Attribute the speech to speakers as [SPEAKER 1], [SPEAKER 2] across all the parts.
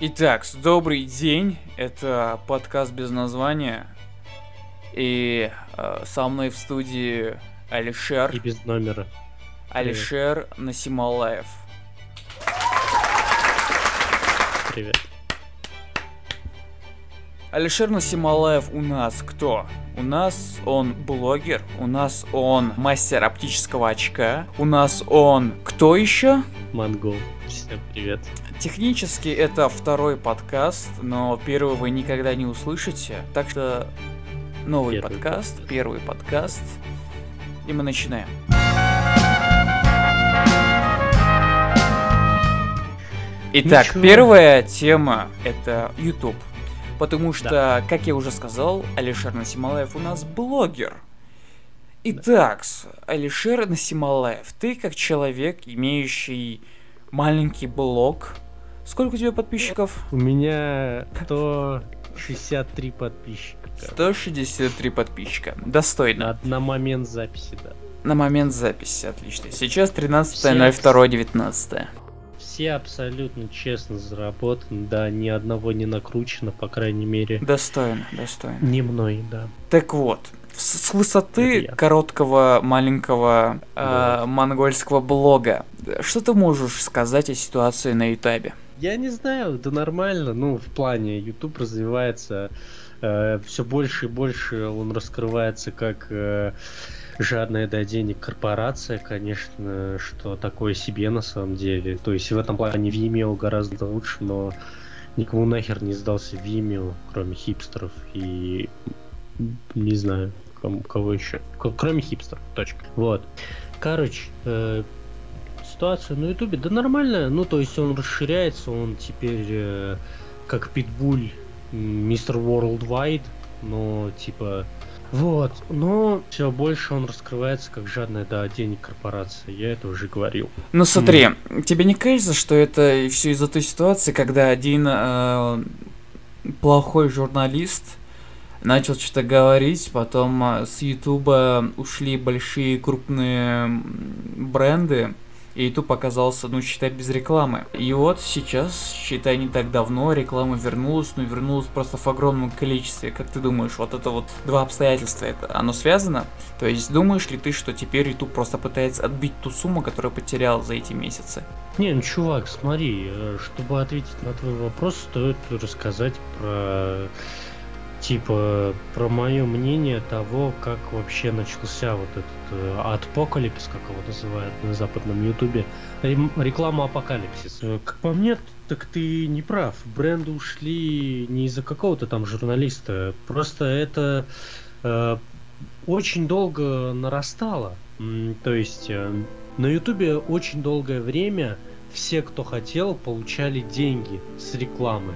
[SPEAKER 1] Итак, добрый день. Это подкаст без названия. И э, со мной в студии Алишер.
[SPEAKER 2] И без номера.
[SPEAKER 1] Алишер Насималаев.
[SPEAKER 2] Привет.
[SPEAKER 1] Алишер Насималаев у нас кто? У нас он блогер, у нас он мастер оптического очка, у нас он кто еще?
[SPEAKER 2] Монгол. Всем привет.
[SPEAKER 1] Технически это второй подкаст, но первый вы никогда не услышите. Так что новый
[SPEAKER 2] Первый
[SPEAKER 1] подкаст,
[SPEAKER 2] подкаст.
[SPEAKER 1] первый подкаст. И мы начинаем. Итак,
[SPEAKER 2] Ничего.
[SPEAKER 1] первая тема это YouTube. Потому что, как я уже сказал, Алишер Насималаев у нас блогер. Итак, Алишер Насималаев, ты как человек, имеющий маленький блог, сколько у тебя подписчиков?
[SPEAKER 2] У меня 163 подписчика.
[SPEAKER 1] 163 подписчика. Достойно.
[SPEAKER 2] На, на момент записи, да.
[SPEAKER 1] На момент записи, отлично. Сейчас 13.02.19.
[SPEAKER 2] Все абсолютно честно заработаны, да, ни одного не накручено, по крайней мере.
[SPEAKER 1] Достойно, достойно.
[SPEAKER 2] Не мной, да.
[SPEAKER 1] Так вот, с, с высоты короткого маленького э,
[SPEAKER 2] Да.
[SPEAKER 1] монгольского блога, что ты можешь сказать о ситуации на Ютабе?
[SPEAKER 2] Я не знаю, да нормально, ну, в плане, YouTube развивается, все больше и больше он раскрывается как э, жадная до денег корпорация, конечно, что такое себе на самом деле. То есть в этом плане Vimeo гораздо лучше, но никому нахер не сдался Vimeo, кроме хипстеров и не знаю, кому- кого еще. Кроме хипстеров, точка. Вот. Короче, э, ситуация на Ютубе, да нормально, ну то есть он расширяется, он теперь э, как питбуль мистер Worldwide, но типа вот, но все больше он раскрывается как жадная до денег корпорация, я это уже говорил.
[SPEAKER 1] Ну смотри, тебе не кажется, что это все из-за той ситуации, когда один э, плохой журналист начал что-то говорить, потом э, с Ютуба ушли большие крупные бренды, и YouTube оказался, ну, считай, без рекламы. И вот сейчас, считай, не так давно реклама вернулась, но вернулась просто в огромном количестве. Как ты думаешь, вот это вот два обстоятельства, это оно связано? То есть думаешь ли ты, что теперь YouTube просто пытается отбить ту сумму, которую потерял за эти месяцы?
[SPEAKER 2] Не, ну чувак, смотри, э, чтобы ответить на твой вопрос, стоит рассказать про типа про мое мнение того, как вообще начался вот этот э, как его называют на западном ютубе, реклама апокалипсис. Э, Как по мне, так ты не прав. Бренды ушли не из-за какого-то там журналиста, просто это э, очень долго нарастало. То есть э, на Ютубе очень долгое время все, кто хотел, получали деньги с рекламы.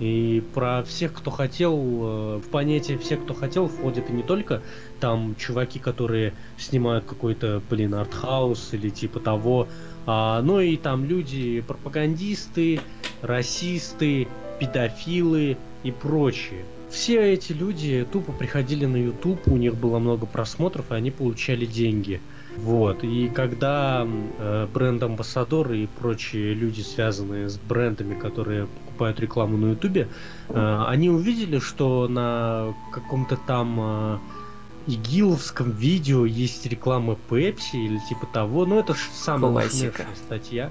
[SPEAKER 2] И про всех, кто хотел, э, в понятие всех, кто хотел, входят и не только там чуваки, которые снимают какой-то, блин, артхаус или типа того, а, но и там люди, пропагандисты, расисты, педофилы и прочие. Все эти люди тупо приходили на YouTube, у них было много просмотров, и они получали деньги. Вот, и когда э, бренд-амбассадоры и прочие люди, связанные с брендами, которые покупают рекламу на Ютубе, э, они увидели, что на каком-то там э, игиловском видео есть реклама Пепси или типа того, ну это ж самая
[SPEAKER 1] Классика.
[SPEAKER 2] статья.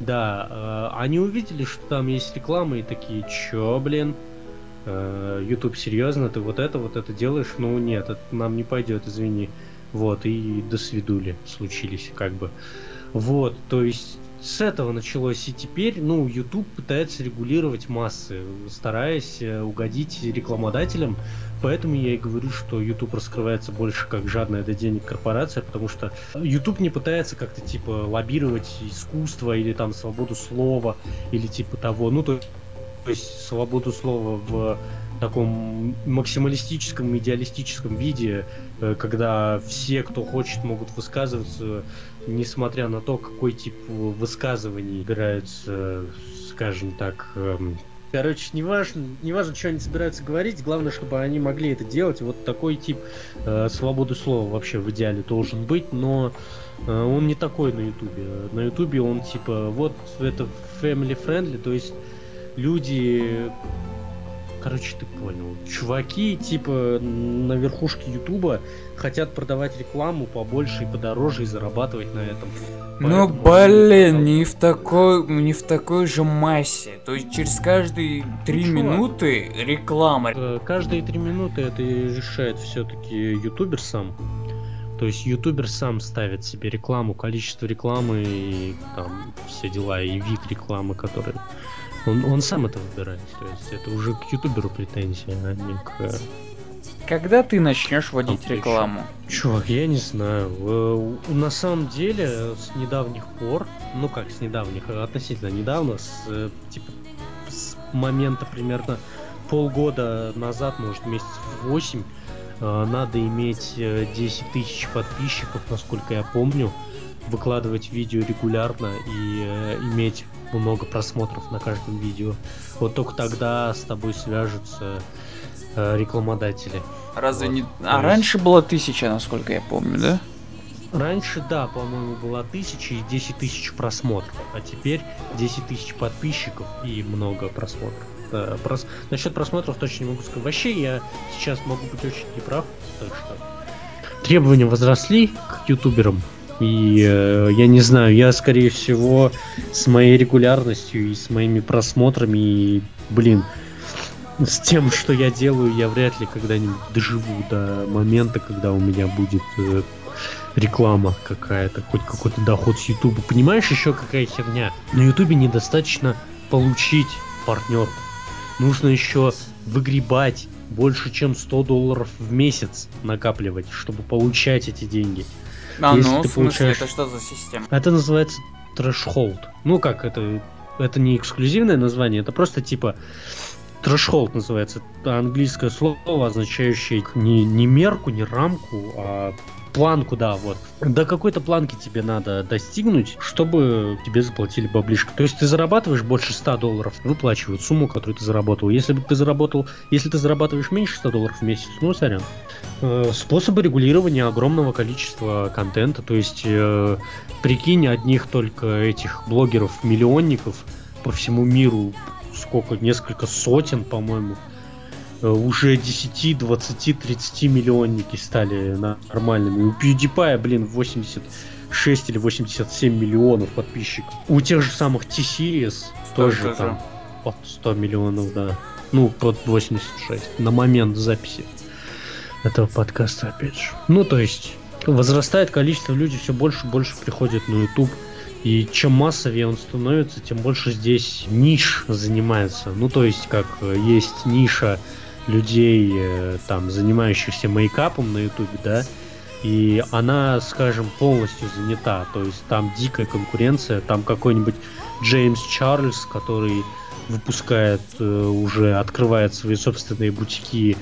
[SPEAKER 2] Да, э, они увидели, что там есть реклама и такие, чё, блин, э, YouTube, серьезно, ты вот это, вот это делаешь? Ну нет, это нам не пойдет, извини. Вот, и до свидули случились, как бы. Вот, то есть с этого началось, и теперь, ну, YouTube пытается регулировать массы, стараясь э, угодить рекламодателям, поэтому я и говорю, что YouTube раскрывается больше как жадная до денег корпорация, потому что YouTube не пытается как-то, типа, лоббировать искусство или там свободу слова, или типа того, ну, то, то есть свободу слова в таком максималистическом, идеалистическом виде, э, когда все, кто хочет, могут высказываться, несмотря на то, какой тип высказываний играются, скажем так, эм, Короче, неважно, неважно, что они собираются говорить, главное, чтобы они могли это делать. Вот такой тип э, свободы слова вообще в идеале должен быть, но э, он не такой на Ютубе. На Ютубе он типа вот это family friendly, то есть люди Короче, ты понял. Чуваки, типа, на верхушке Ютуба хотят продавать рекламу побольше и подороже и зарабатывать на этом.
[SPEAKER 1] Ну, блин, не в такой, не в такой же массе. То есть через каждые три ну, минуты реклама.
[SPEAKER 2] Э, каждые три минуты это решает все-таки ютубер сам. То есть ютубер сам ставит себе рекламу, количество рекламы и там все дела, и вид рекламы, который он, он сам это выбирает. То есть это уже к ютуберу претензия, а не к...
[SPEAKER 1] Когда ты начнешь водить Там рекламу?
[SPEAKER 2] Чувак, я не знаю. На самом деле, с недавних пор, ну как с недавних, а относительно недавно, с, э, типа, с момента примерно полгода назад, может месяц 8, э, надо иметь 10 э, тысяч подписчиков, насколько я помню, выкладывать видео регулярно и иметь много просмотров на каждом видео. Вот только тогда с тобой свяжутся э, рекламодатели.
[SPEAKER 1] Разве вот. не... А есть... раньше было тысяча, насколько я помню, да?
[SPEAKER 2] Раньше, да, по-моему, было тысяча и 10 тысяч просмотров, а теперь 10 тысяч подписчиков и много просмотров. Да, прос... Насчет просмотров точно не могу сказать. Вообще, я сейчас могу быть очень неправ, так что требования возросли к ютуберам, и э, я не знаю, я скорее всего с моей регулярностью и с моими просмотрами, и, блин, с тем, что я делаю, я вряд ли когда-нибудь доживу до момента, когда у меня будет э, реклама какая-то, хоть какой-то доход с Ютуба. Понимаешь, еще какая херня? На Ютубе недостаточно получить партнерку. Нужно еще выгребать больше, чем 100 долларов в месяц накапливать, чтобы получать эти деньги.
[SPEAKER 1] А, Если ну, в смысле, получаешь... это что за система?
[SPEAKER 2] Это называется threshold. Ну как, это, это не эксклюзивное название, это просто типа Threshold называется. Это английское слово, означающее не, не мерку, не рамку, а планку, да, вот. До какой-то планки тебе надо достигнуть, чтобы тебе заплатили баблишко. То есть ты зарабатываешь больше 100 долларов, выплачивают сумму, которую ты заработал. Если бы ты заработал, если ты зарабатываешь меньше 100 долларов в месяц, ну, сорян. Э, способы регулирования огромного количества контента, то есть э, прикинь одних только этих блогеров-миллионников по всему миру, сколько, несколько сотен, по-моему, уже 10, 20, 30 миллионники стали нормальными. У PewDiePie, блин, 86 или 87 миллионов подписчиков. У тех же самых T-Series тоже же. там под 100 миллионов, да. Ну, под 86 на момент записи этого подкаста, опять же. Ну, то есть, возрастает количество людей, все больше и больше приходит на YouTube. И чем массовее он становится, тем больше здесь ниш занимается. Ну, то есть, как э, есть ниша людей, э, там, занимающихся мейкапом на ютубе, да, и она, скажем, полностью занята, то есть там дикая конкуренция, там какой-нибудь Джеймс Чарльз, который выпускает э, уже, открывает свои собственные бутики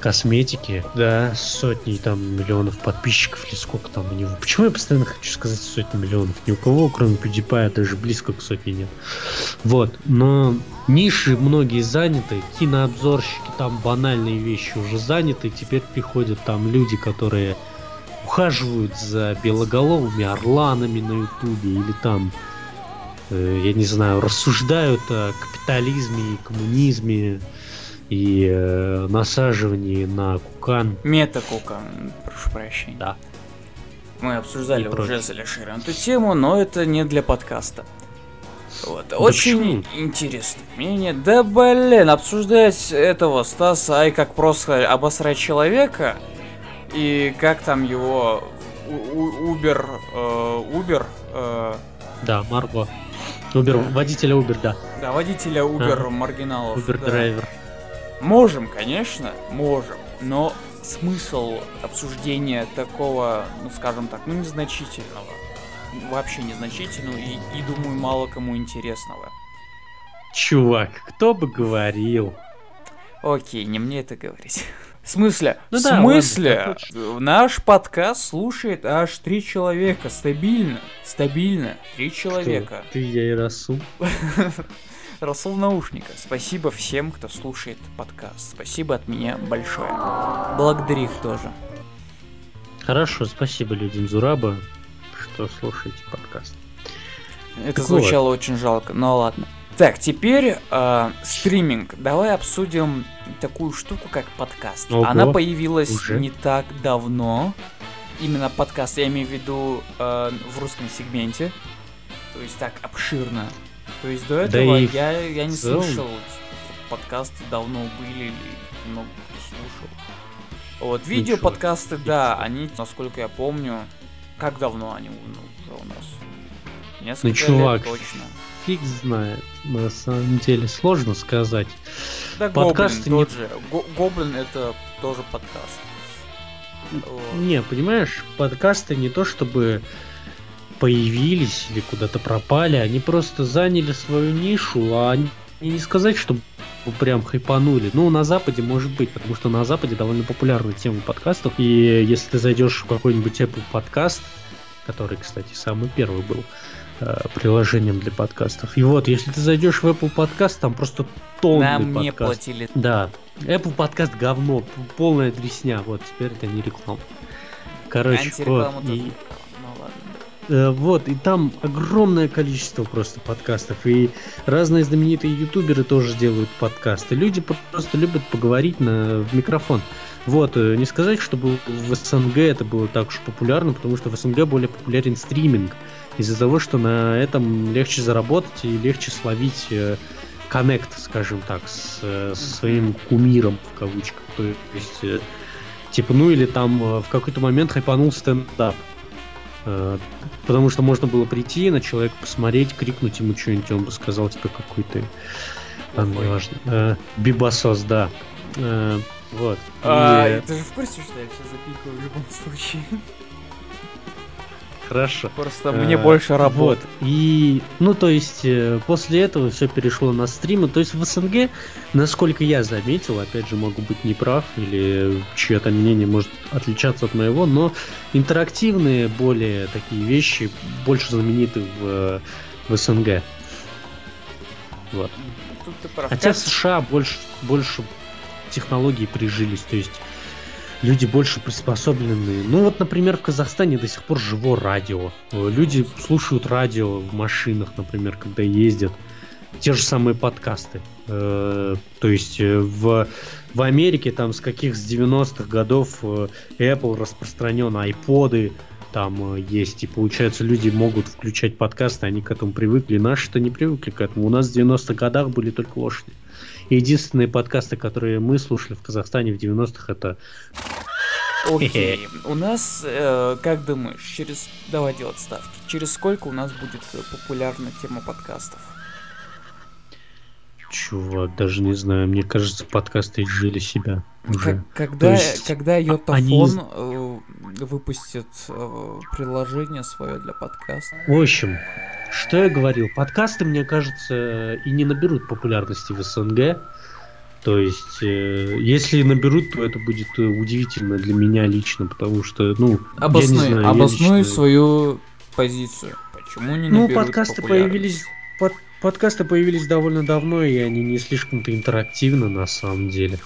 [SPEAKER 2] косметики, да, сотни там миллионов подписчиков или сколько там у него. Почему я постоянно хочу сказать сотни миллионов? Ни у кого, кроме PewDiePie, даже близко к сотне нет. Вот, но ниши многие заняты, кинообзорщики, там банальные вещи уже заняты, теперь приходят там люди, которые ухаживают за белоголовыми орланами на ютубе или там э, я не знаю, рассуждают о капитализме и коммунизме, и э, насаживании на кукан.
[SPEAKER 1] Мета-кукан, прошу прощения.
[SPEAKER 2] Да.
[SPEAKER 1] Мы обсуждали и уже с Алишером эту тему, но это не для подкаста. Вот. Да Очень почему? интересное мнение. Да блин, обсуждать этого Стаса Ай как просто обосрать человека и как там его Убер, Убер,
[SPEAKER 2] э, да, Марго. Убер, водителя Убер, да.
[SPEAKER 1] Да, водителя Убер а, маргиналов.
[SPEAKER 2] Убер драйвер. Да.
[SPEAKER 1] Можем, конечно, можем, но смысл обсуждения такого, ну скажем так, ну незначительного, вообще незначительного и, и думаю, мало кому интересного.
[SPEAKER 2] Чувак, кто бы говорил?
[SPEAKER 1] Окей, не мне это говорить. В смысле? Ну, в да, смысле? Ладно, наш подкаст слушает аж три человека. Стабильно. Стабильно. Три человека.
[SPEAKER 2] Что, ты я и Расул?
[SPEAKER 1] Расул Наушника. Спасибо всем, кто слушает подкаст. Спасибо от меня большое. Благодарю их тоже.
[SPEAKER 2] Хорошо, спасибо людям Зураба, что слушаете подкаст.
[SPEAKER 1] Это так звучало вот. очень жалко, но ладно. Так, теперь э, стриминг. Давай обсудим такую штуку, как подкаст.
[SPEAKER 2] Ого,
[SPEAKER 1] Она появилась
[SPEAKER 2] уже?
[SPEAKER 1] не так давно. Именно подкаст, я имею в виду э, в русском сегменте. То есть так обширно. То есть до
[SPEAKER 2] Да
[SPEAKER 1] этого
[SPEAKER 2] и
[SPEAKER 1] я, я не
[SPEAKER 2] целом-
[SPEAKER 1] слышал, подкасты давно были или много кто слушал. Вот, видео
[SPEAKER 2] чё,
[SPEAKER 1] подкасты, да, они, насколько я помню, как давно они ну, уже у нас? Несколько
[SPEAKER 2] чувак,
[SPEAKER 1] лет точно.
[SPEAKER 2] Фиг знает. На самом деле сложно сказать.
[SPEAKER 1] Да,
[SPEAKER 2] Подкасты
[SPEAKER 1] Гоблин
[SPEAKER 2] не-
[SPEAKER 1] же. Го- Гоблин это тоже подкаст. Вот.
[SPEAKER 2] Не, понимаешь, подкасты не то чтобы появились или куда-то пропали, они просто заняли свою нишу, а они не сказать, что прям хайпанули. Ну, на Западе может быть, потому что на Западе довольно популярна тема подкастов. И если ты зайдешь в какой-нибудь Apple подкаст, который, кстати, самый первый был э, приложением для подкастов. И вот, если ты зайдешь в Apple подкаст, там просто тонны
[SPEAKER 1] Нам не
[SPEAKER 2] подкастов.
[SPEAKER 1] платили.
[SPEAKER 2] Да, Apple подкаст говно, полная дресня, вот, теперь это не реклама. Короче, вот, и, вот, и там огромное количество просто подкастов, и разные знаменитые ютуберы тоже делают подкасты. Люди просто любят поговорить на, в микрофон. Вот, э, не сказать, чтобы в СНГ это было так уж популярно, потому что в СНГ более популярен стриминг. Из-за того, что на этом легче заработать и легче словить э, коннект, скажем так, с, э, со своим кумиром в кавычках. То есть, э, типа, ну или там э, в какой-то момент хайпанул стендап. Потому что можно было прийти на человека посмотреть, крикнуть ему что-нибудь, он бы сказал тебе какой ты там неважно. Э, Бибасос, да. Э, Вот.
[SPEAKER 1] А,
[SPEAKER 2] И,
[SPEAKER 1] ты же в курсе, что я все запикаю в любом случае?
[SPEAKER 2] Хорошо.
[SPEAKER 1] Просто
[SPEAKER 2] Э,
[SPEAKER 1] мне больше
[SPEAKER 2] Вот.
[SPEAKER 1] работы.
[SPEAKER 2] И, ну, то есть, э, после этого все перешло на стримы. То есть в СНГ, насколько я заметил, опять же, могу быть неправ, или чье-то мнение может отличаться от моего, но интерактивные более такие вещи больше знамениты в, в СНГ. Вот. Хотя в США больше, больше технологий прижились, то есть люди больше приспособлены. Ну вот, например, в Казахстане до сих пор живо радио. Люди слушают радио в машинах, например, когда ездят. Те же самые подкасты. Э, То есть э, в, в Америке там с каких с 90-х годов э, Apple распространен, айподы там есть. И получается, люди могут включать подкасты, они к этому привыкли. Наши-то не привыкли к этому. У нас в 90-х годах были только лошади. И единственные подкасты, которые мы слушали в Казахстане в 90-х, это
[SPEAKER 1] Окей. У нас, э, как думаешь, через... Давай делать ставки. Через сколько у нас будет э, популярна тема подкастов?
[SPEAKER 2] Чувак, даже не знаю. Мне кажется, подкасты изжили себя уже.
[SPEAKER 1] Как- когда,
[SPEAKER 2] есть
[SPEAKER 1] когда
[SPEAKER 2] они
[SPEAKER 1] Йотафон э, выпустит э, приложение свое для подкаста?
[SPEAKER 2] В общем, что я говорил, подкасты, мне кажется, и не наберут популярности в СНГ. То есть, э, если наберут, то это будет э, удивительно для меня лично, потому что, ну, я не знаю, я
[SPEAKER 1] обоснуй
[SPEAKER 2] лично-
[SPEAKER 1] свою позицию. Почему не
[SPEAKER 2] Ну,
[SPEAKER 1] наберут
[SPEAKER 2] подкасты
[SPEAKER 1] популярность?
[SPEAKER 2] появились, под- подкасты появились довольно давно, и они не слишком-то интерактивны на самом деле.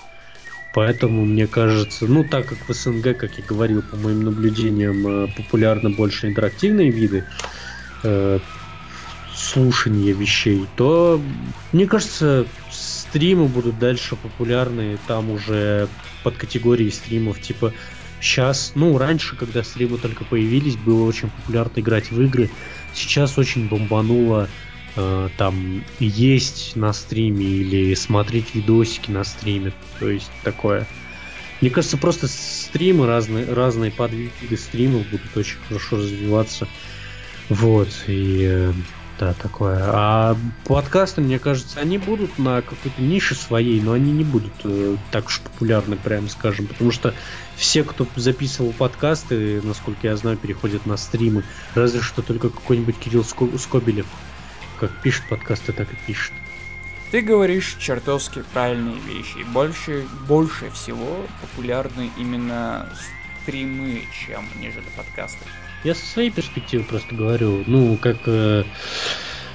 [SPEAKER 2] Поэтому, мне кажется, ну, так как в СНГ, как я говорил, по моим наблюдениям, э, популярны больше интерактивные виды слушания вещей, то, мне кажется, стримы будут дальше популярны, там уже под категорией стримов, типа, сейчас, ну, раньше, когда стримы только появились, было очень популярно играть в игры, сейчас очень бомбануло э, там есть на стриме или смотреть видосики на стриме, то есть такое. Мне кажется, просто стримы разные, разные подвиды стримов будут очень хорошо развиваться. Вот, и э, да, такое. А подкасты, мне кажется, они будут на какой-то нише своей, но они не будут э, так уж популярны, прям скажем, потому что все, кто записывал подкасты, насколько я знаю, переходят на стримы. Разве что только какой-нибудь Кирилл Ско- Скобелев как пишет подкасты, так и пишет.
[SPEAKER 1] Ты говоришь чертовски правильные вещи. Больше, больше всего популярны именно стримы, чем нежели подкасты.
[SPEAKER 2] Я со своей перспективы просто говорю, ну, как э,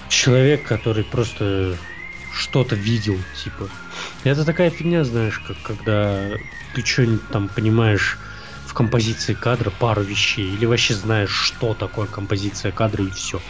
[SPEAKER 2] человек, который просто что-то видел, типа. Это такая фигня, знаешь, как когда ты что-нибудь там понимаешь в композиции кадра пару вещей, или вообще знаешь, что такое композиция кадра и все.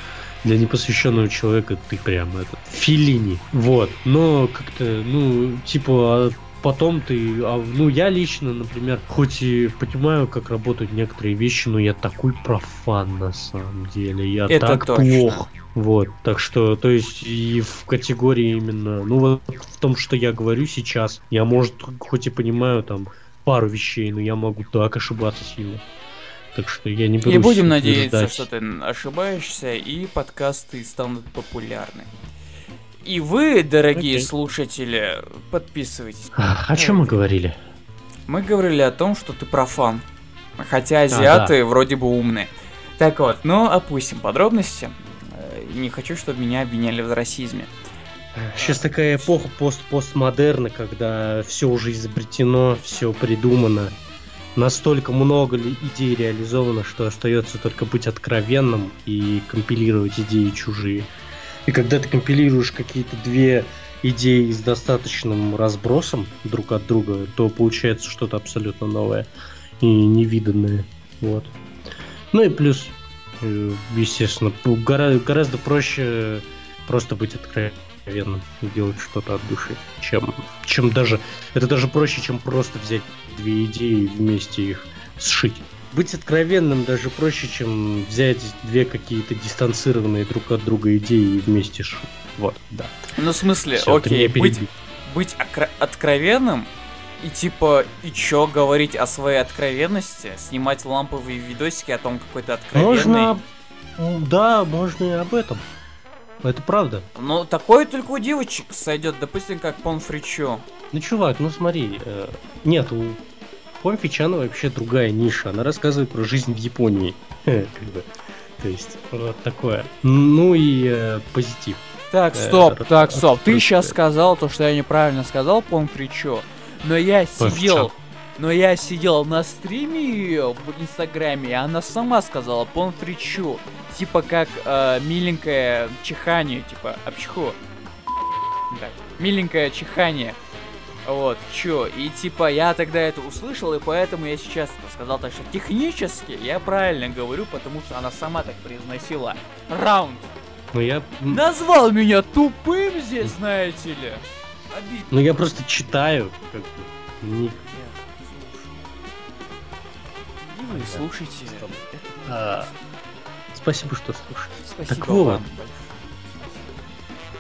[SPEAKER 2] для непосвященного человека ты прям это Филини. Вот. Но как-то, ну, типа, а потом ты, а, ну я лично, например, хоть и понимаю, как работают некоторые вещи, но я такой профан на самом деле, я
[SPEAKER 1] Это
[SPEAKER 2] так
[SPEAKER 1] точно.
[SPEAKER 2] плох. Вот, так что, то есть и в категории именно, ну вот в том, что я говорю сейчас, я, может, хоть и понимаю там пару вещей, но я могу так ошибаться сильно. Так что я не
[SPEAKER 1] И
[SPEAKER 2] берусь
[SPEAKER 1] будем надеяться,
[SPEAKER 2] утверждать.
[SPEAKER 1] что ты ошибаешься, и подкасты станут популярны. И вы, дорогие
[SPEAKER 2] Окей.
[SPEAKER 1] слушатели, подписывайтесь.
[SPEAKER 2] А, О чем мы говорили?
[SPEAKER 1] Мы говорили о том, что ты профан. Хотя
[SPEAKER 2] А,
[SPEAKER 1] азиаты вроде бы умные. Так вот, ну опустим подробности. Э, Не хочу, чтобы меня обвиняли в расизме.
[SPEAKER 2] Сейчас такая эпоха пост постмодерна, когда все уже изобретено, все придумано. Настолько много ли идей реализовано, что остается только быть откровенным и компилировать идеи чужие. И когда ты компилируешь какие-то две идеи с достаточным разбросом друг от друга, то получается что-то абсолютно новое и невиданное. Вот. Ну и плюс, э, естественно, гора- гораздо проще просто быть откровенным и делать что-то от души, чем, чем даже... Это даже проще, чем просто взять две идеи и вместе их сшить. Быть откровенным даже проще, чем взять две какие-то дистанцированные друг от друга идеи и вместе сшить. Вот, да.
[SPEAKER 1] Ну, в смысле,
[SPEAKER 2] Всё,
[SPEAKER 1] окей, быть, быть окро- откровенным и типа, и чё говорить о своей откровенности, снимать ламповые видосики о том, какой ты откровенный.
[SPEAKER 2] Можно... Да, можно и об этом. Это правда.
[SPEAKER 1] Ну, такое только у девочек сойдет, допустим, как Пон Фричо.
[SPEAKER 2] Ну, чувак, ну смотри, э, нет, у Помфи Чана вообще другая ниша. Она рассказывает про жизнь в Японии. То есть, вот такое. Ну и э, позитив.
[SPEAKER 1] Так,
[SPEAKER 2] Э,
[SPEAKER 1] стоп, так, стоп. Ты сейчас сказал то, что я неправильно сказал, Пон Фричо. Но я сидел, но я сидел на стриме ее в Инстаграме, и она сама сказала Пон Фричо. Типа как э, миленькое чихание, типа обчиху. Так, миленькое чихание. Вот, чё, и типа я тогда это услышал, и поэтому я сейчас это сказал, так что технически я правильно говорю, потому что она сама так произносила. Раунд.
[SPEAKER 2] Но я...
[SPEAKER 1] Назвал меня тупым здесь, знаете ли. Обидно.
[SPEAKER 2] Ну я просто читаю, как бы. не-
[SPEAKER 1] И вы слушайте
[SPEAKER 2] А. Спасибо, что слушаете.
[SPEAKER 1] Спасибо
[SPEAKER 2] так вот.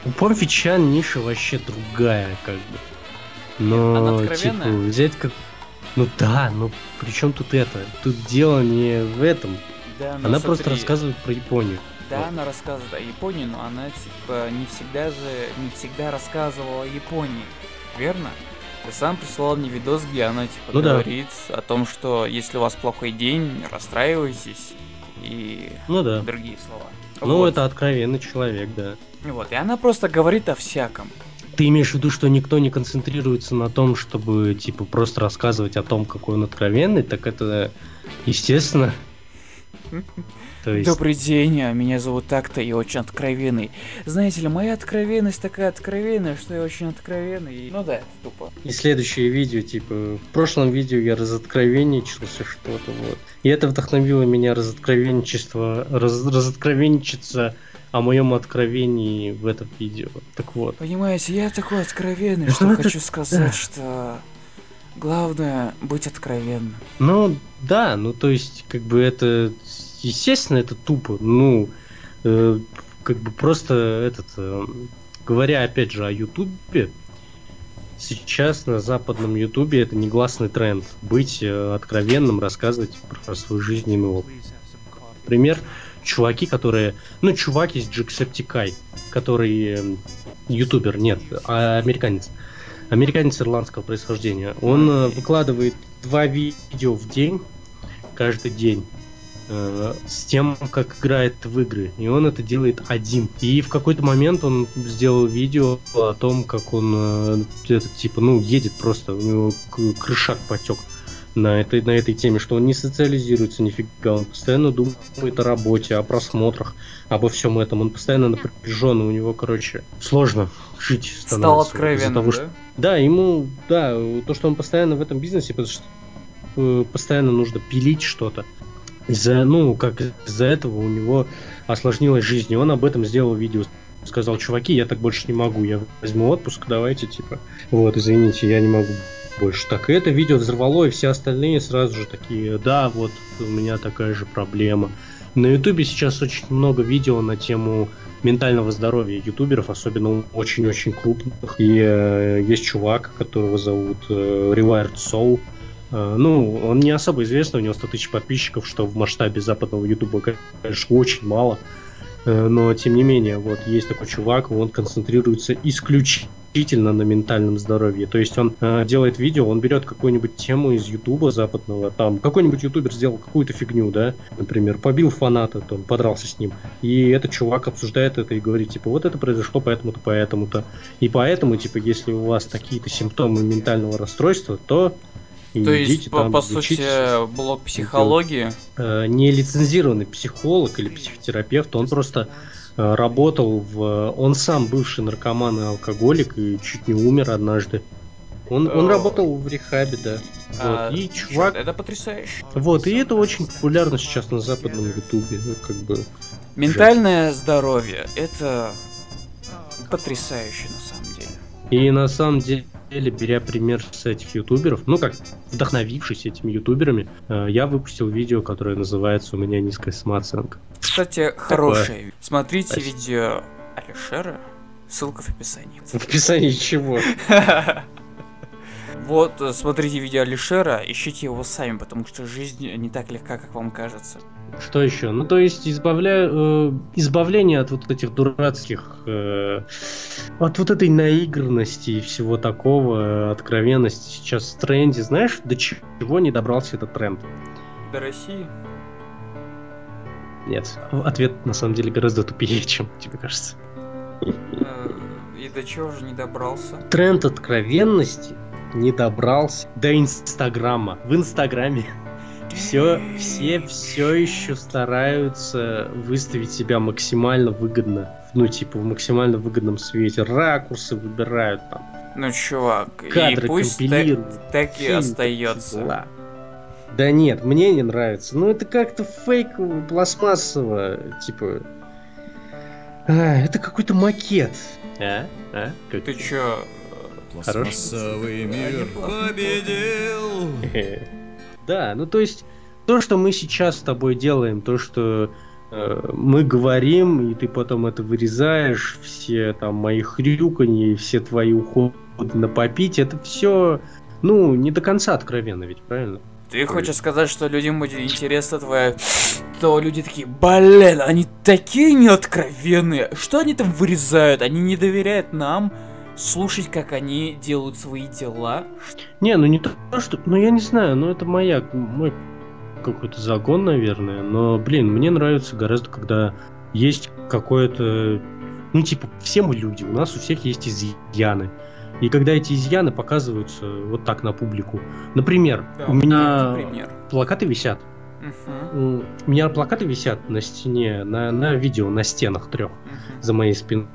[SPEAKER 2] У Помфи Чан ниша вообще другая, как бы. Но,
[SPEAKER 1] Она
[SPEAKER 2] типа, взять как... Ну да, ну при чем тут это? Тут дело не в этом.
[SPEAKER 1] Да,
[SPEAKER 2] Она просто
[SPEAKER 1] смотри,
[SPEAKER 2] рассказывает про Японию.
[SPEAKER 1] Да,
[SPEAKER 2] вот.
[SPEAKER 1] она рассказывает о Японии, но она типа не всегда же, не всегда рассказывала о Японии, верно? Ты сам прислал мне видос, где она типа
[SPEAKER 2] Ну да.
[SPEAKER 1] говорит о том, что если у вас плохой день, расстраивайтесь и
[SPEAKER 2] Ну да.
[SPEAKER 1] другие слова.
[SPEAKER 2] Ну,
[SPEAKER 1] Вот.
[SPEAKER 2] это откровенный человек, да.
[SPEAKER 1] Вот, и она просто говорит о всяком.
[SPEAKER 2] Ты имеешь в виду, что никто не концентрируется на том, чтобы, типа, просто рассказывать о том, какой он откровенный, так это, естественно. То есть,
[SPEAKER 1] Добрый день, а меня зовут так-то и очень откровенный. Знаете ли, моя откровенность такая откровенная, что я очень откровенный. Ну да, тупо.
[SPEAKER 2] и следующее видео, типа, в прошлом видео я разоткровенничался что-то, вот. И это вдохновило меня разоткровенничество, раз, разоткровенничаться о моем откровении в этом видео. Так вот.
[SPEAKER 1] Понимаете, я такой откровенный,
[SPEAKER 2] Ну,
[SPEAKER 1] что
[SPEAKER 2] это-
[SPEAKER 1] хочу сказать, что главное быть откровенным.
[SPEAKER 2] Ну, да, ну то есть, как бы это, естественно, это тупо. Ну, э, как бы просто этот, э, говоря опять же о Ютубе, сейчас на западном Ютубе это негласный тренд. Быть э, откровенным, рассказывать про свой жизненный опыт. Пример, чуваки, которые, ну, чувак есть Джексептикай, который э, ютубер, нет, а американец. Американец ирландского происхождения. Он э, выкладывает два видео в день, каждый день, э, с тем, как играет в игры. И он это делает один. И в какой-то момент он сделал видео о том, как он э, этот, типа, ну, едет просто, у него крышак потек на этой, на этой теме, что он не социализируется нифига, он постоянно думает о работе, о просмотрах, обо всем этом, он постоянно напряженный, у него, короче, сложно жить
[SPEAKER 1] Стал
[SPEAKER 2] становится из-за
[SPEAKER 1] откровенным,
[SPEAKER 2] того,
[SPEAKER 1] да?
[SPEAKER 2] что- да, ему, да, то, что он постоянно в этом бизнесе, потому что э, постоянно нужно пилить что-то, из-за, ну, как из-за этого у него осложнилась жизнь. И он об этом сделал видео. Сказал, чуваки, я так больше не могу, я возьму отпуск, давайте, типа, вот, извините, я не могу больше. Так, и это видео взорвало, и все остальные сразу же такие, да, вот, у меня такая же проблема. На ютубе сейчас очень много видео на тему ментального здоровья ютуберов, особенно очень-очень крупных. И э, есть чувак, которого зовут э, Rewired Soul, Э, ну, он не особо известный, у него 100 тысяч подписчиков, что в масштабе западного ютуба, конечно, очень мало. Э, но, тем не менее, вот есть такой чувак, он концентрируется исключительно на ментальном здоровье. То есть он э, делает видео, он берет какую-нибудь тему из ютуба западного, там какой-нибудь ютубер сделал какую-то фигню, да, например, побил фаната, он подрался с ним, и этот чувак обсуждает это и говорит, типа, вот это произошло поэтому-то, поэтому-то. И поэтому, типа, если у вас какие-то симптомы ментального расстройства, то
[SPEAKER 1] и То есть, по, по сути, блок психологии?
[SPEAKER 2] Э, не лицензированный психолог или психотерапевт, он просто э, работал в... Он сам бывший наркоман и алкоголик и чуть не умер однажды. Он, он работал в рехабе, да.
[SPEAKER 1] А, вот. И чувак... Это потрясающе.
[SPEAKER 2] Вот, и это очень популярно сейчас на западном ютубе, ну, как бы...
[SPEAKER 1] Ментальное жаль. здоровье, это потрясающе на самом деле.
[SPEAKER 2] И на самом деле деле, беря пример с этих ютуберов, ну как, вдохновившись этими ютуберами, э, я выпустил видео, которое называется «У меня низкая самооценка».
[SPEAKER 1] Кстати, хорошее. Смотрите Спасибо. видео Алишера, ссылка в описании.
[SPEAKER 2] В описании чего?
[SPEAKER 1] Вот, э, смотрите видео Алишера, ищите его сами, потому что жизнь не так легка, как вам кажется.
[SPEAKER 2] Что еще? Ну, то есть избавля... э, избавление от вот этих дурацких, э, от вот этой наигранности и всего такого, э, откровенности сейчас в тренде. Знаешь, до чего не добрался этот тренд?
[SPEAKER 1] До России?
[SPEAKER 2] Нет. Ответ на самом деле гораздо тупее, чем тебе кажется.
[SPEAKER 1] Э, и до чего же не добрался?
[SPEAKER 2] Тренд откровенности не добрался до Инстаграма. В Инстаграме все, все все еще стараются выставить себя максимально выгодно. Ну, типа, в максимально выгодном свете. Ракурсы выбирают там.
[SPEAKER 1] Ну, чувак, кадры и пусть компилируют. Так, так и остается. Дела.
[SPEAKER 2] Да нет, мне не нравится. Ну, это как-то фейково, пластмассово, типа... А, это какой-то макет. А?
[SPEAKER 1] А? Как... Ты чё,
[SPEAKER 3] Пластмассовый мир победил.
[SPEAKER 2] Да, ну то есть то, что мы сейчас с тобой делаем, то, что э, мы говорим, и ты потом это вырезаешь, все там мои хрюканье, все твои уходы на попить, это все, ну, не до конца откровенно ведь, правильно?
[SPEAKER 1] Ты хочешь сказать, что людям будет интересно твоя... То люди такие, блин, они такие неоткровенные. Что они там вырезают? Они не доверяют нам слушать, как они делают свои дела.
[SPEAKER 2] Не, ну не то, что... Ну я не знаю, ну это моя... Мой какой-то загон, наверное. Но, блин, мне нравится гораздо, когда есть какое-то... Ну, типа, все мы люди, у нас у всех есть изъяны. И когда эти изъяны показываются вот так на публику. Например, да, у меня например. плакаты висят. Угу. У меня плакаты висят на стене, на, на видео, на стенах трех угу. за моей спиной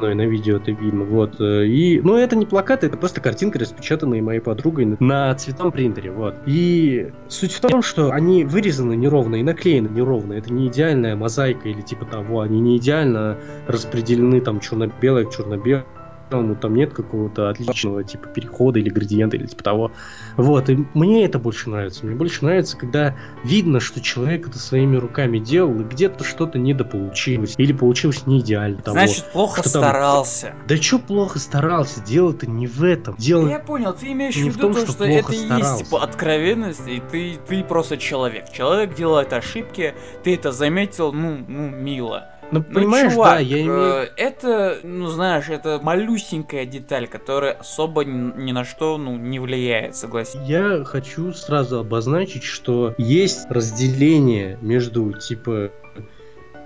[SPEAKER 2] но и на видео это видно. Вот. Э, и, ну, это не плакаты, это просто картинка, распечатанная моей подругой на цветном принтере. Вот. И суть в том, что они вырезаны неровно и наклеены неровно. Это не идеальная мозаика или типа того. Они не идеально распределены там черно-белое черно-белому ну, там нет какого-то отличного типа перехода или градиента или типа того. Вот, и мне это больше нравится. Мне больше нравится, когда видно, что человек это своими руками делал, и где-то что-то недополучилось, или получилось не идеально.
[SPEAKER 1] Того, Значит, плохо что старался.
[SPEAKER 2] Там... Да что плохо старался? Дело-то не в этом. Дело...
[SPEAKER 1] Я понял, ты имеешь в виду том, то, что, что это и есть типа откровенность, и ты, ты просто человек. Человек делает ошибки, ты это заметил, ну, ну, мило.
[SPEAKER 2] Ну, ну, понимаешь, чувак, да, я имею...
[SPEAKER 1] Э, это, ну, знаешь, это малюсенькая деталь, которая особо ни на что, ну, не влияет, согласен.
[SPEAKER 2] Я хочу сразу обозначить, что есть разделение между, типа,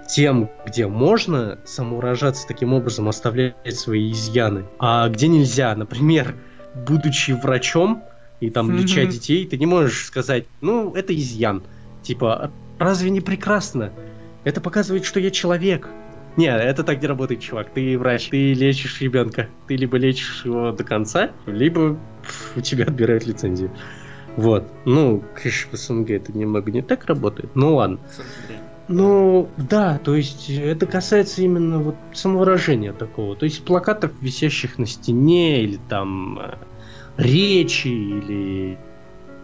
[SPEAKER 2] тем, где можно самоуражаться таким образом, оставлять свои изъяны, а где нельзя. Например, будучи врачом и там леча детей, ты не можешь сказать, ну, это изъян. Типа, разве не прекрасно? Это показывает, что я человек. Не, это так не работает, чувак. Ты врач, ты лечишь ребенка. Ты либо лечишь его до конца, либо у тебя отбирают лицензию. Вот. Ну, конечно, в СНГ это немного не так работает. Ну ладно. Ну, да, то есть это касается именно вот самовыражения такого. То есть плакатов, висящих на стене, или там э, речи, или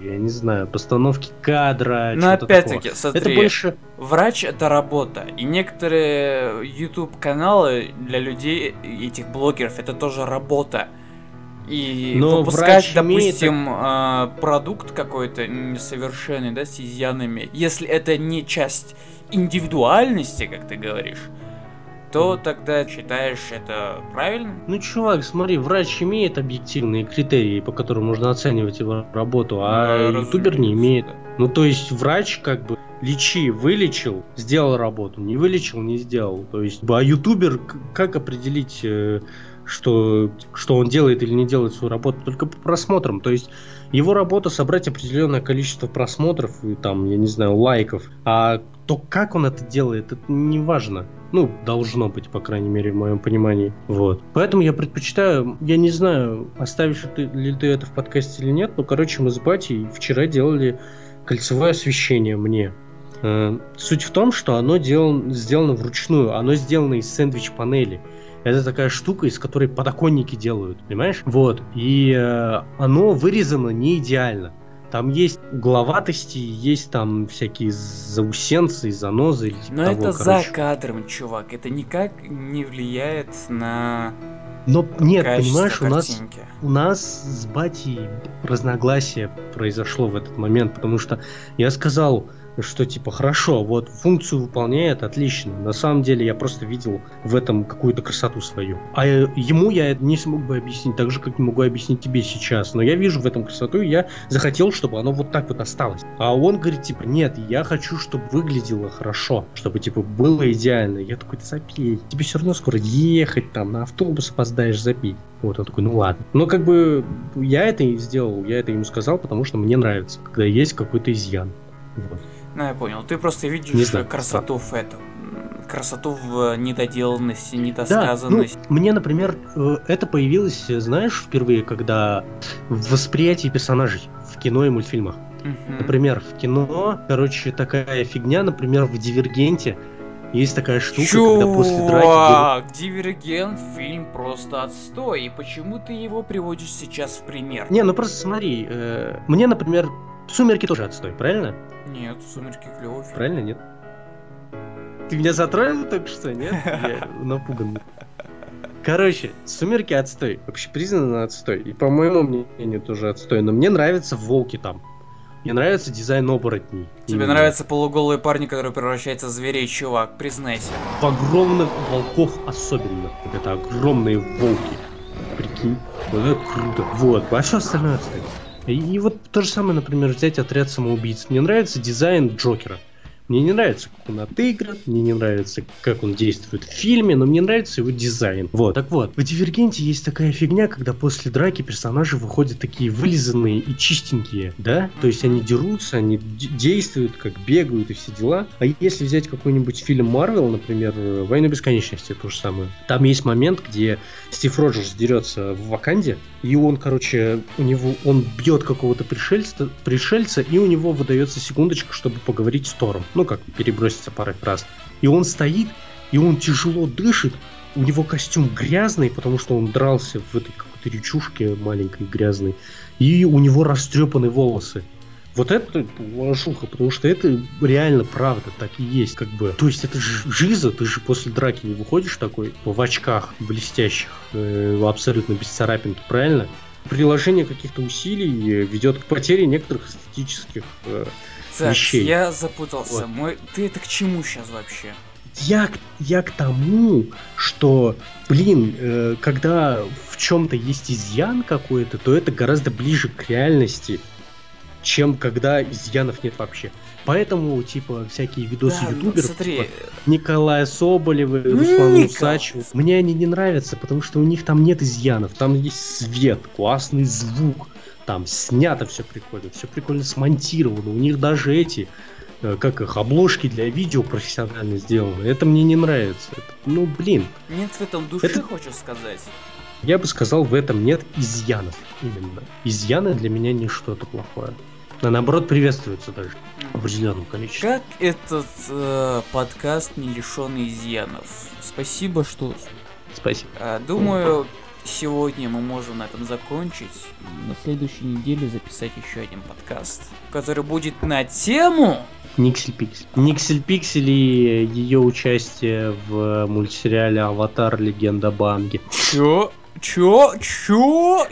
[SPEAKER 2] я не знаю, постановки кадра.
[SPEAKER 1] Но опять-таки, смотри, это больше... врач это работа. И некоторые YouTube каналы для людей, этих блогеров, это тоже работа. И Но выпускать, допустим, имеет... А, продукт какой-то несовершенный, да, с изъянами, если это не часть индивидуальности, как ты говоришь, то тогда считаешь это правильно?
[SPEAKER 2] Ну, чувак, смотри, врач имеет объективные критерии, по которым можно оценивать его работу, а ну, ютубер не имеет. Да. Ну, то есть врач как бы лечи, вылечил, сделал работу, не вылечил, не сделал. То есть, а ютубер как определить, э, что, что он делает или не делает свою работу? Только по просмотрам. То есть, его работа собрать определенное количество просмотров и там, я не знаю, лайков. А то, как он это делает, это не важно. Ну, должно быть, по крайней мере, в моем понимании. Вот. Поэтому я предпочитаю, я не знаю, оставишь ты, ли ты это в подкасте или нет, но, короче, мы с батей вчера делали кольцевое освещение мне. Э, суть в том, что оно делано, сделано вручную, оно сделано из сэндвич-панели. Это такая штука, из которой подоконники делают, понимаешь? Вот. И э, оно вырезано не идеально. Там есть угловатости, есть там всякие заусенцы, занозы.
[SPEAKER 1] Типа Но того, это короче. за кадром, чувак. Это никак не влияет на
[SPEAKER 2] но нет, понимаешь, у нас, у нас с Батей разногласие произошло в этот момент, потому что я сказал, что типа хорошо, вот функцию выполняет, отлично. На самом деле я просто видел в этом какую-то красоту свою. А ему я не смог бы объяснить, так же, как не могу объяснить тебе сейчас. Но я вижу в этом красоту, и я захотел, чтобы оно вот так вот осталось. А он говорит, типа, нет, я хочу, чтобы выглядело хорошо, чтобы, типа, было идеально. Я такой, забей, тебе все равно скоро ехать там, на автобус опоздаешь, забей. Вот он такой, ну ладно. Но как бы я это и сделал, я это ему сказал, потому что мне нравится, когда есть какой-то изъян.
[SPEAKER 1] Вот. Ну, я понял. Ты просто видишь красоту в этом. Красоту в недоделанности, недосказанности.
[SPEAKER 2] Да, ну, мне, например, э, это появилось, знаешь, впервые, когда в восприятии персонажей в кино и мультфильмах. Угу. Например, в кино, короче, такая фигня, например, в Дивергенте есть такая штука,
[SPEAKER 1] Чувак, когда после драки... Дивергент фильм просто отстой. И почему ты его приводишь сейчас в пример?
[SPEAKER 2] Не, ну просто смотри. Э, мне, например, Сумерки тоже отстой, правильно?
[SPEAKER 1] Нет, Сумерки клевый фильм.
[SPEAKER 2] Правильно, нет? Ты меня затроил только что, нет? Я напуган. Короче, Сумерки отстой. Вообще признано отстой. И по моему мнению тоже отстой. Но мне нравятся волки там. Мне нравится дизайн оборотней.
[SPEAKER 1] Тебе Именно. нравятся полуголые парни, которые превращаются в зверей, чувак, признайся.
[SPEAKER 2] В огромных волков особенно. Это огромные волки. Прикинь. Вот это круто. Вот. А что остальное, кстати? И вот то же самое, например, взять отряд самоубийц. Мне нравится дизайн Джокера. Мне не нравится, как он отыгран, мне не нравится, как он действует в фильме, но мне нравится его дизайн. Вот, так вот, в Дивергенте есть такая фигня, когда после драки персонажи выходят такие вылизанные и чистенькие, да? То есть они дерутся, они действуют, как бегают и все дела. А если взять какой-нибудь фильм Марвел, например, «Войну бесконечности», то же самое. Там есть момент, где Стив Роджерс дерется в Ваканде, и он, короче, у него, он бьет какого-то пришельца, пришельца, и у него выдается секундочка, чтобы поговорить с Тором ну как, переброситься парой фраз. И он стоит, и он тяжело дышит, у него костюм грязный, потому что он дрался в этой какой-то речушке маленькой грязной, и у него растрепаны волосы. Вот это лошуха, потому что это реально правда, так и есть, как бы. То есть это же жиза, ты же после драки не выходишь такой в очках блестящих, э, абсолютно без царапинки, правильно? Приложение каких-то усилий э, ведет к потере некоторых эстетических э,
[SPEAKER 1] так, вещей. я запутался. Вот. Мой... Ты это к чему сейчас вообще?
[SPEAKER 2] Я, я к тому, что, блин, э, когда в чем-то есть изъян какой-то, то это гораздо ближе к реальности, чем когда изъянов нет вообще. Поэтому, типа, всякие видосы да, ну, ютуберов, ну, типа Николая Соболева, Руслана Усачева, мне они не нравятся, потому что у них там нет изъянов, там есть свет, классный звук, там снято все прикольно, все прикольно смонтировано. У них даже эти, э, как их, обложки для видео профессионально сделаны. Это мне не нравится. Это, ну, блин.
[SPEAKER 1] Нет в этом души, это... хочешь сказать?
[SPEAKER 2] Я бы сказал, в этом нет изъянов именно. Изъяны для меня не что-то плохое. А наоборот приветствуются даже в определенном количестве.
[SPEAKER 1] Как этот э, подкаст не лишен изъянов? Спасибо, что...
[SPEAKER 2] Спасибо.
[SPEAKER 1] Э, думаю, сегодня мы можем на этом закончить. На следующей неделе записать еще один подкаст, который будет на тему...
[SPEAKER 2] Никсель Пиксель. Никсель Пиксель и ее участие в мультсериале «Аватар. Легенда Банги».
[SPEAKER 1] Чё? Чё? Чё?